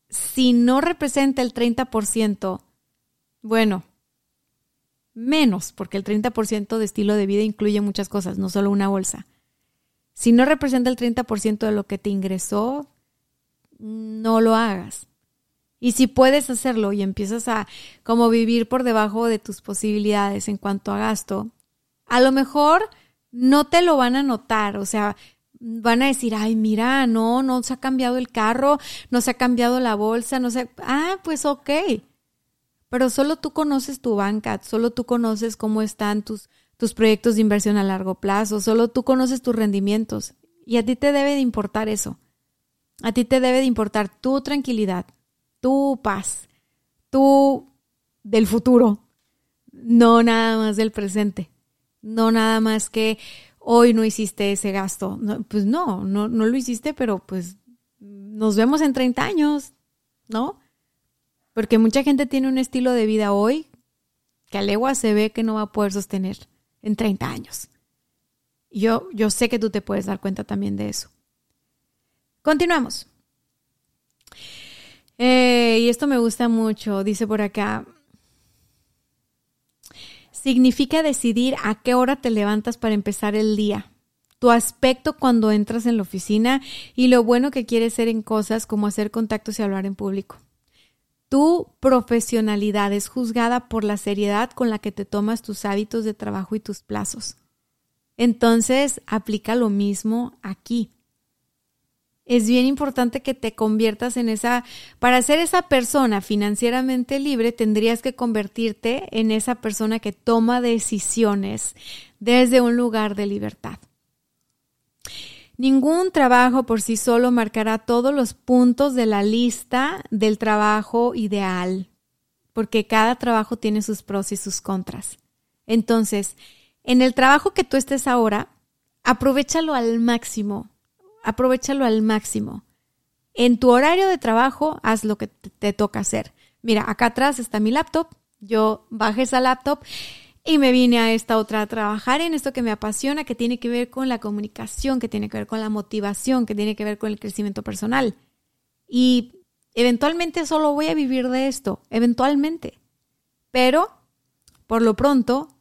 si no representa el 30%, bueno, menos, porque el 30% de estilo de vida incluye muchas cosas, no solo una bolsa. Si no representa el 30% de lo que te ingresó, no lo hagas. Y si puedes hacerlo y empiezas a como vivir por debajo de tus posibilidades en cuanto a gasto, a lo mejor no te lo van a notar, o sea, van a decir, ay, mira, no, no se ha cambiado el carro, no se ha cambiado la bolsa, no se, ah, pues ok. Pero solo tú conoces tu banca, solo tú conoces cómo están tus, tus proyectos de inversión a largo plazo, solo tú conoces tus rendimientos. Y a ti te debe de importar eso. A ti te debe de importar tu tranquilidad, tu paz, tú del futuro, no nada más del presente, no nada más que hoy no hiciste ese gasto. pues no, no, no lo hiciste, pero pues nos vemos en 30 años, ¿no? Porque mucha gente tiene un estilo de vida hoy que a legua se ve que no va a poder sostener en 30 años. Yo, yo sé que tú te puedes dar cuenta también de eso. Continuamos. Eh, y esto me gusta mucho, dice por acá. Significa decidir a qué hora te levantas para empezar el día, tu aspecto cuando entras en la oficina y lo bueno que quieres ser en cosas como hacer contactos y hablar en público. Tu profesionalidad es juzgada por la seriedad con la que te tomas tus hábitos de trabajo y tus plazos. Entonces, aplica lo mismo aquí es bien importante que te conviertas en esa, para ser esa persona financieramente libre, tendrías que convertirte en esa persona que toma decisiones desde un lugar de libertad. Ningún trabajo por sí solo marcará todos los puntos de la lista del trabajo ideal, porque cada trabajo tiene sus pros y sus contras. Entonces, en el trabajo que tú estés ahora, aprovechalo al máximo aprovechalo al máximo. En tu horario de trabajo, haz lo que te, toca hacer. Mira, acá atrás está mi laptop. Yo bajé esa laptop y me vine a esta otra a trabajar en esto que me apasiona, que tiene que ver con la comunicación, que tiene que ver con la motivación, que tiene que ver con el crecimiento personal. Y eventualmente solo voy a vivir de esto, eventualmente. Pero, por lo pronto,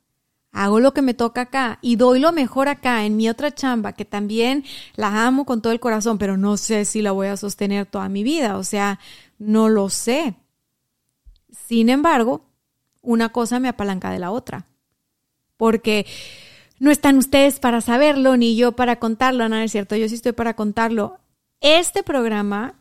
hago lo que me toca acá y doy lo mejor acá en mi otra chamba, que también la amo con todo el corazón, pero no sé si la voy a sostener toda mi vida, o sea, no lo sé. Sin embargo, una cosa me apalanca de la otra, porque no están ustedes para saberlo, ni yo para contarlo, no es cierto, yo sí estoy para contarlo. Este programa,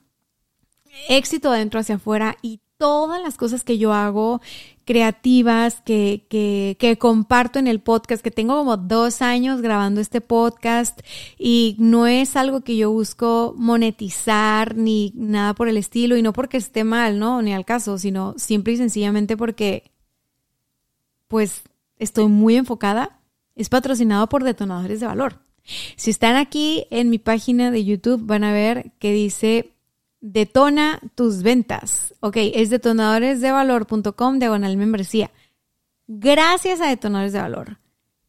éxito adentro hacia afuera y todas las cosas que yo hago creativas que, que, que, comparto en el podcast, que tengo como dos años grabando este podcast y no es algo que yo busco monetizar ni nada por el estilo y no porque esté mal, ¿no? Ni al caso, sino simple y sencillamente porque pues estoy muy enfocada. Es patrocinado por detonadores de valor. Si están aquí en mi página de YouTube van a ver que dice Detona tus ventas. Ok, es detonadoresdevalor.com diagonal membresía. Gracias a Detonadores de Valor,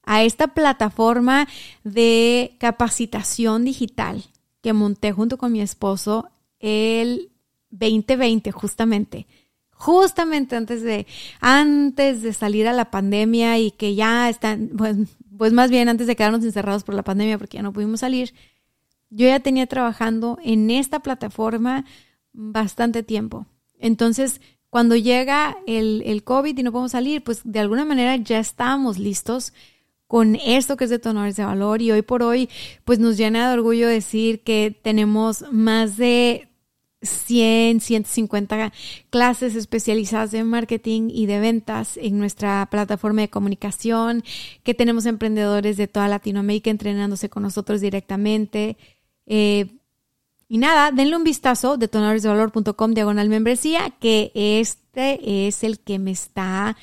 a esta plataforma de capacitación digital que monté junto con mi esposo el 2020 justamente justamente antes de antes de salir a la pandemia y que ya están pues, pues más bien antes de quedarnos encerrados por la pandemia porque ya no pudimos salir yo ya tenía trabajando en esta plataforma bastante tiempo. Entonces, cuando llega el, el COVID y no podemos salir, pues de alguna manera ya estábamos listos con esto que es detonadores de valor y hoy por hoy pues nos llena de orgullo decir que tenemos más de 100, 150 clases especializadas en marketing y de ventas en nuestra plataforma de comunicación, que tenemos emprendedores de toda Latinoamérica entrenándose con nosotros directamente, eh, y nada, denle un vistazo, detonadoresdevalor.com diagonal membresía, que este es el que me está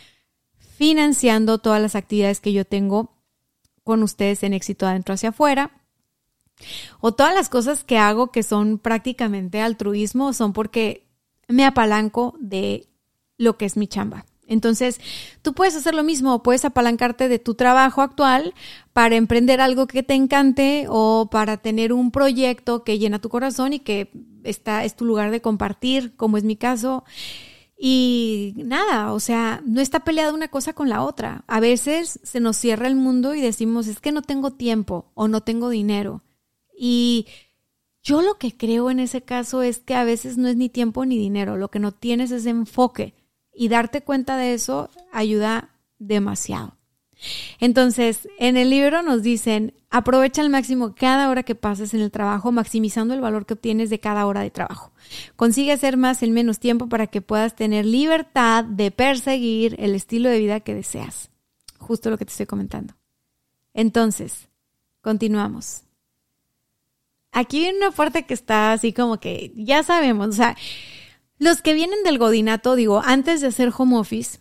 financiando todas las actividades que yo tengo con ustedes en éxito adentro hacia afuera. O todas las cosas que hago que son prácticamente altruismo son porque me apalanco de lo que es mi chamba. Entonces, tú puedes hacer lo mismo, puedes apalancarte de tu trabajo actual para emprender algo que te encante o para tener un proyecto que llena tu corazón y que está, es tu lugar de compartir, como es mi caso. Y nada, o sea, no está peleada una cosa con la otra. A veces se nos cierra el mundo y decimos, es que no tengo tiempo o no tengo dinero. Y yo lo que creo en ese caso es que a veces no es ni tiempo ni dinero, lo que no tienes es enfoque y darte cuenta de eso ayuda demasiado. Entonces, en el libro nos dicen, aprovecha al máximo cada hora que pases en el trabajo, maximizando el valor que obtienes de cada hora de trabajo. Consigue hacer más en menos tiempo para que puedas tener libertad de perseguir el estilo de vida que deseas. Justo lo que te estoy comentando. Entonces, continuamos. Aquí hay una parte que está así como que ya sabemos, o sea, los que vienen del godinato, digo, antes de hacer home office,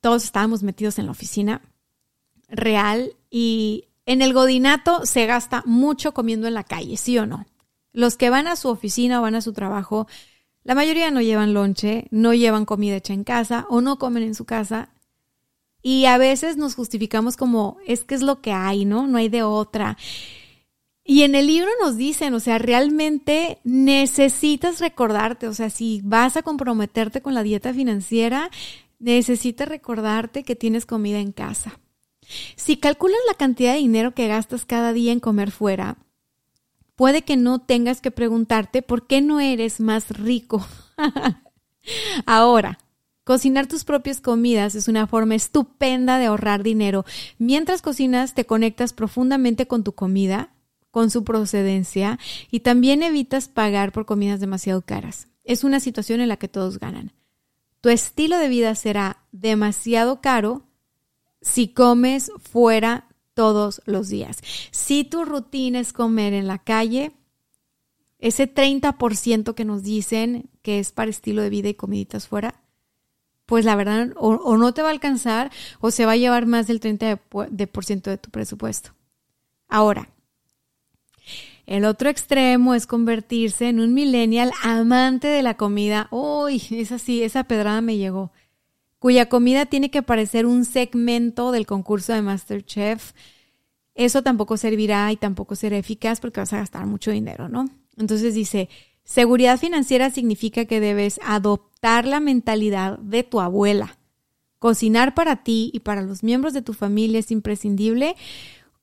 todos estábamos metidos en la oficina real y en el godinato se gasta mucho comiendo en la calle, ¿sí o no? Los que van a su oficina o van a su trabajo, la mayoría no llevan lonche, no llevan comida hecha en casa o no comen en su casa. Y a veces nos justificamos como, es que es lo que hay, ¿no? No hay de otra. Y en el libro nos dicen, o sea, realmente necesitas recordarte, o sea, si vas a comprometerte con la dieta financiera, necesitas recordarte que tienes comida en casa. Si calculas la cantidad de dinero que gastas cada día en comer fuera, puede que no tengas que preguntarte por qué no eres más rico. Ahora, Cocinar tus propias comidas es una forma estupenda de ahorrar dinero. Mientras cocinas, te conectas profundamente con tu comida, con su procedencia y también evitas pagar por comidas demasiado caras. Es una situación en la que todos ganan. Tu estilo de vida será demasiado caro si comes fuera todos los días. Si tu rutina es comer en la calle, ese 30% que nos dicen que es para estilo de vida y comiditas fuera, pues la verdad o, no te va a alcanzar o se va a llevar más del 30% de, por ciento de tu presupuesto. Ahora, el otro extremo es convertirse en un millennial amante de la comida. Uy, es así, esa pedrada me llegó. Cuya comida tiene que parecer un segmento del concurso de Masterchef. Eso tampoco servirá y tampoco será eficaz porque vas a gastar mucho dinero, ¿no? Entonces dice, Seguridad financiera significa que debes adoptar la mentalidad de tu abuela. Cocinar para ti y para los miembros de tu familia es imprescindible.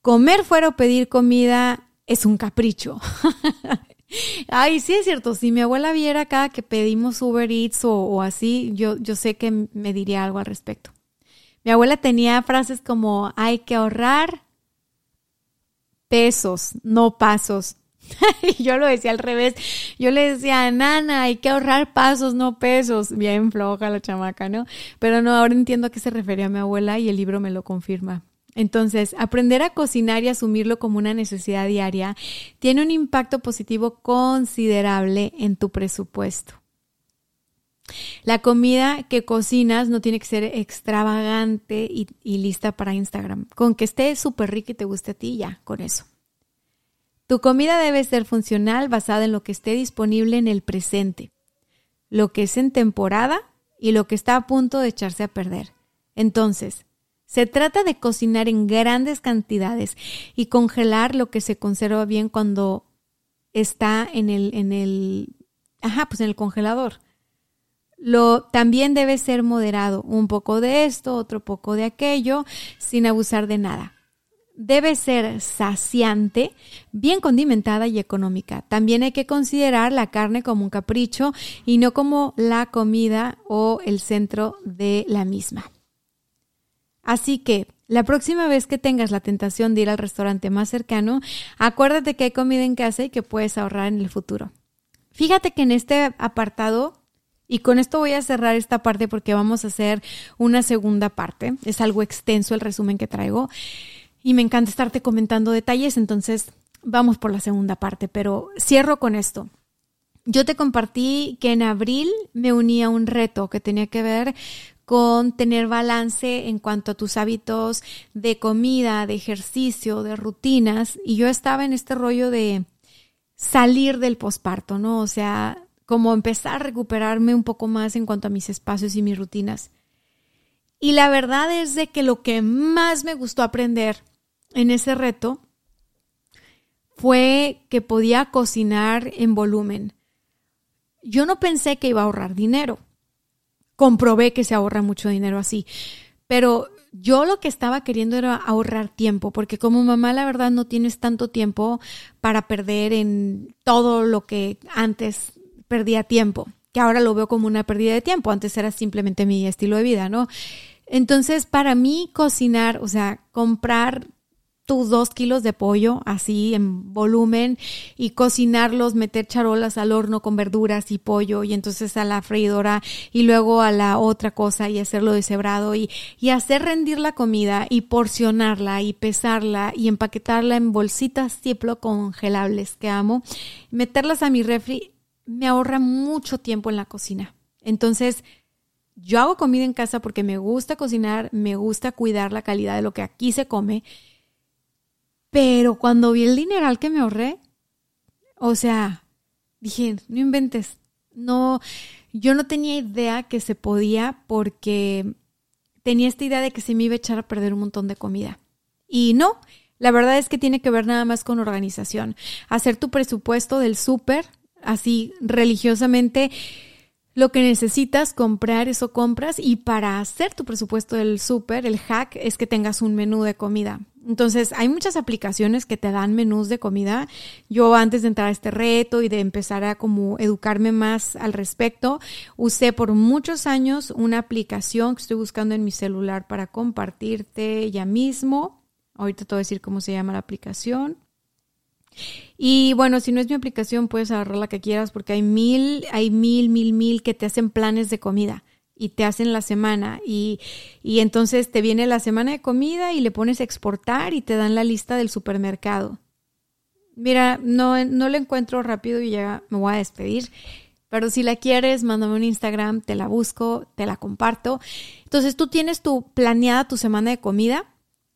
Comer fuera o pedir comida es un capricho. Ay, sí es cierto, si mi abuela viera cada que pedimos Uber Eats o, así, yo, yo sé que me diría algo al respecto. Mi abuela tenía frases como hay que ahorrar pesos, no pasos. y yo lo decía al revés. Yo le decía, nana, hay que ahorrar pasos, no pesos. Bien floja la chamaca, ¿no? Pero no, ahora entiendo a qué se refería mi abuela y el libro me lo confirma. Entonces, aprender a cocinar y asumirlo como una necesidad diaria tiene un impacto positivo considerable en tu presupuesto. La comida que cocinas no tiene que ser extravagante y, lista para Instagram. Con que esté súper rica y te guste a ti, ya, con eso. Tu comida debe ser funcional basada en lo que esté disponible en el presente, lo que es en temporada y lo que está a punto de echarse a perder. Entonces, se trata de cocinar en grandes cantidades y congelar lo que se conserva bien cuando está en el, en el, ajá, pues en el congelador. Lo también debe ser moderado, un poco de esto, otro poco de aquello, sin abusar de nada debe ser saciante, bien condimentada y económica. También hay que considerar la carne como un capricho y no como la comida o el centro de la misma. Así que la próxima vez que tengas la tentación de ir al restaurante más cercano, acuérdate que hay comida en casa y que puedes ahorrar en el futuro. Fíjate que en este apartado, y con esto voy a cerrar esta parte porque vamos a hacer una segunda parte, es algo extenso el resumen que traigo y me encanta estarte comentando detalles, entonces vamos por la segunda parte, pero cierro con esto. Yo te compartí que en abril me uní a un reto que tenía que ver con tener balance en cuanto a tus hábitos de comida, de ejercicio, de rutinas, y yo estaba en este rollo de salir del posparto, ¿no? O sea, como empezar a recuperarme un poco más en cuanto a mis espacios y mis rutinas. Y la verdad es de que lo que más me gustó aprender en ese reto fue que podía cocinar en volumen. Yo no pensé que iba a ahorrar dinero. Comprobé que se ahorra mucho dinero así. Pero yo lo que estaba queriendo era ahorrar tiempo, porque como mamá la verdad no tienes tanto tiempo para perder en todo lo que antes perdía tiempo, que ahora lo veo como una pérdida de tiempo. Antes era simplemente mi estilo de vida, ¿no? Entonces, para mí cocinar, o sea, comprar tus dos kilos de pollo así en volumen y cocinarlos, meter charolas al horno con verduras y pollo y entonces a la freidora y luego a la otra cosa y hacerlo deshebrado y, y hacer rendir la comida y porcionarla y pesarla y empaquetarla en bolsitas Ziploc congelables que amo, meterlas a mi refri me ahorra mucho tiempo en la cocina. Entonces, yo hago comida en casa porque me gusta cocinar, me gusta cuidar la calidad de lo que aquí se come pero cuando vi el dineral que me ahorré, o sea, dije, no inventes, no, yo no tenía idea que se podía porque tenía esta idea de que se me iba a echar a perder un montón de comida. Y no, la verdad es que tiene que ver nada más con organización. Hacer tu presupuesto del súper, así religiosamente, lo que necesitas comprar, eso compras. Y para hacer tu presupuesto del súper, el hack es que tengas un menú de comida. Entonces, hay muchas aplicaciones que te dan menús de comida. Yo antes de entrar a este reto y de empezar a como educarme más al respecto, usé por muchos años una aplicación que estoy buscando en mi celular para compartirte ya mismo. Ahorita te voy a decir cómo se llama la aplicación. Y bueno, si no es mi aplicación, puedes agarrar la que quieras porque hay mil, hay mil, mil, mil que te hacen planes de comida y te hacen la semana y, y entonces te viene la semana de comida y le pones exportar y te dan la lista del supermercado. Mira, no, no la encuentro rápido y ya me voy a despedir. Pero si la quieres, mándame un Instagram, te la busco, te la comparto. Entonces tú tienes tu planeada tu semana de comida.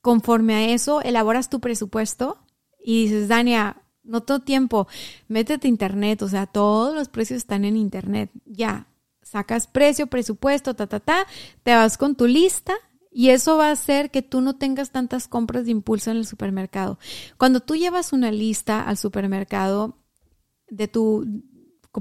Conforme a eso, elaboras tu presupuesto y dices, Dania, no todo tiempo, métete a internet, o sea, todos los precios están en internet. Ya, sacas precio, presupuesto, ta, ta, ta, te vas con tu lista y eso va a hacer que tú no tengas tantas compras de impulso en el supermercado. Cuando tú llevas una lista al supermercado de tu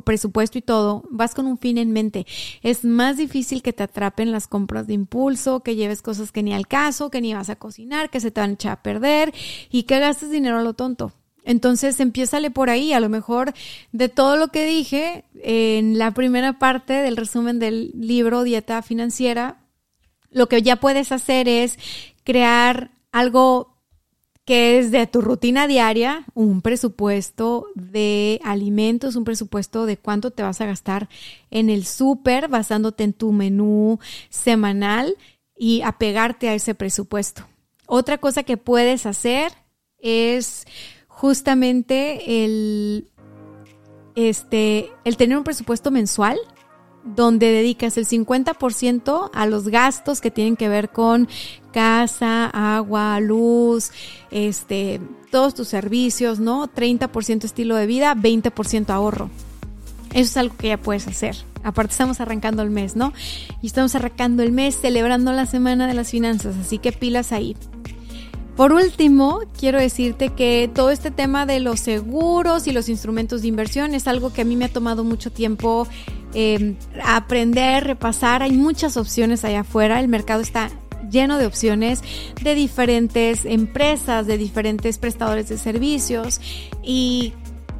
presupuesto y todo, vas con un fin en mente. Es más difícil que te atrapen las compras de impulso, que lleves cosas que ni al caso, que ni vas a cocinar, que se te van a a perder y que gastes dinero a lo tonto. Entonces, empiézale por ahí. A lo mejor de todo lo que dije en la primera parte del resumen del libro Dieta Financiera, lo que ya puedes hacer es crear algo que es de tu rutina diaria, un presupuesto de alimentos, un presupuesto de cuánto te vas a gastar en el súper basándote en tu menú semanal y apegarte a ese presupuesto. Otra cosa que puedes hacer es justamente el, este, el tener un presupuesto mensual donde dedicas el 50% a los gastos que tienen que ver con casa, agua, luz, este, todos tus servicios, ¿no? 30% estilo de vida, 20% ahorro. Eso es algo que ya puedes hacer. Aparte estamos arrancando el mes, ¿no? Y estamos arrancando el mes celebrando la semana de las finanzas, así que pilas ahí. Por último, quiero decirte que todo este tema de los seguros y los instrumentos de inversión es algo que a mí me ha tomado mucho tiempo eh, aprender, repasar. Hay muchas opciones allá afuera. El mercado está lleno de opciones de diferentes empresas, de diferentes prestadores de servicios. Y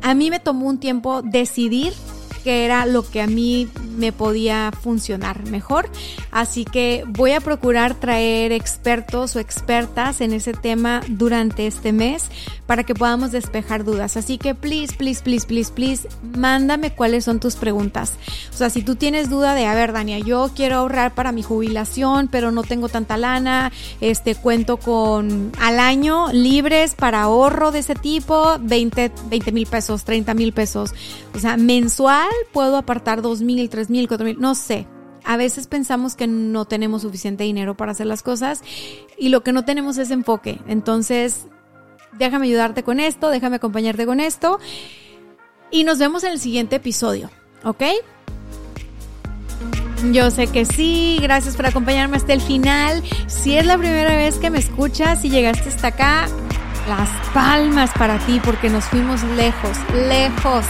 a mí me tomó un tiempo decidir que era lo que a mí me podía funcionar mejor. Así que voy a procurar traer expertos o expertas en ese tema durante este mes para que podamos despejar dudas. Así que please, please, please, please, please, mándame cuáles son tus preguntas. O sea, si tú tienes duda de, a ver, Dania, yo quiero ahorrar para mi jubilación, pero no tengo tanta lana, este cuento con al año libres para ahorro de ese tipo, 20 mil pesos, 30 mil pesos. O sea, mensual puedo apartar dos mil, tres mil, cuatro mil, no sé. A veces pensamos que no tenemos suficiente dinero para hacer las cosas y lo que no tenemos es enfoque. Entonces, déjame ayudarte con esto, déjame acompañarte con esto y nos vemos en el siguiente episodio, ¿ok? Yo sé que sí, gracias por acompañarme hasta el final. Si es la primera vez que me escuchas y llegaste hasta acá, las palmas para ti porque nos fuimos lejos, lejos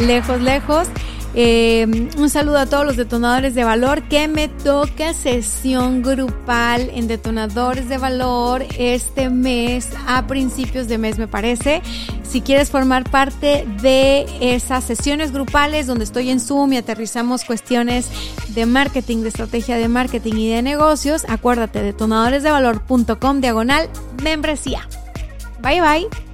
lejos, lejos. Eh, un saludo a todos los detonadores de valor que me toca sesión grupal en detonadores de valor este mes, a principios de mes me parece. Si quieres formar parte de esas sesiones grupales donde estoy en Zoom y aterrizamos cuestiones de marketing, de estrategia de marketing y de negocios, acuérdate detonadoresdevalor.com diagonal membresía. Bye bye.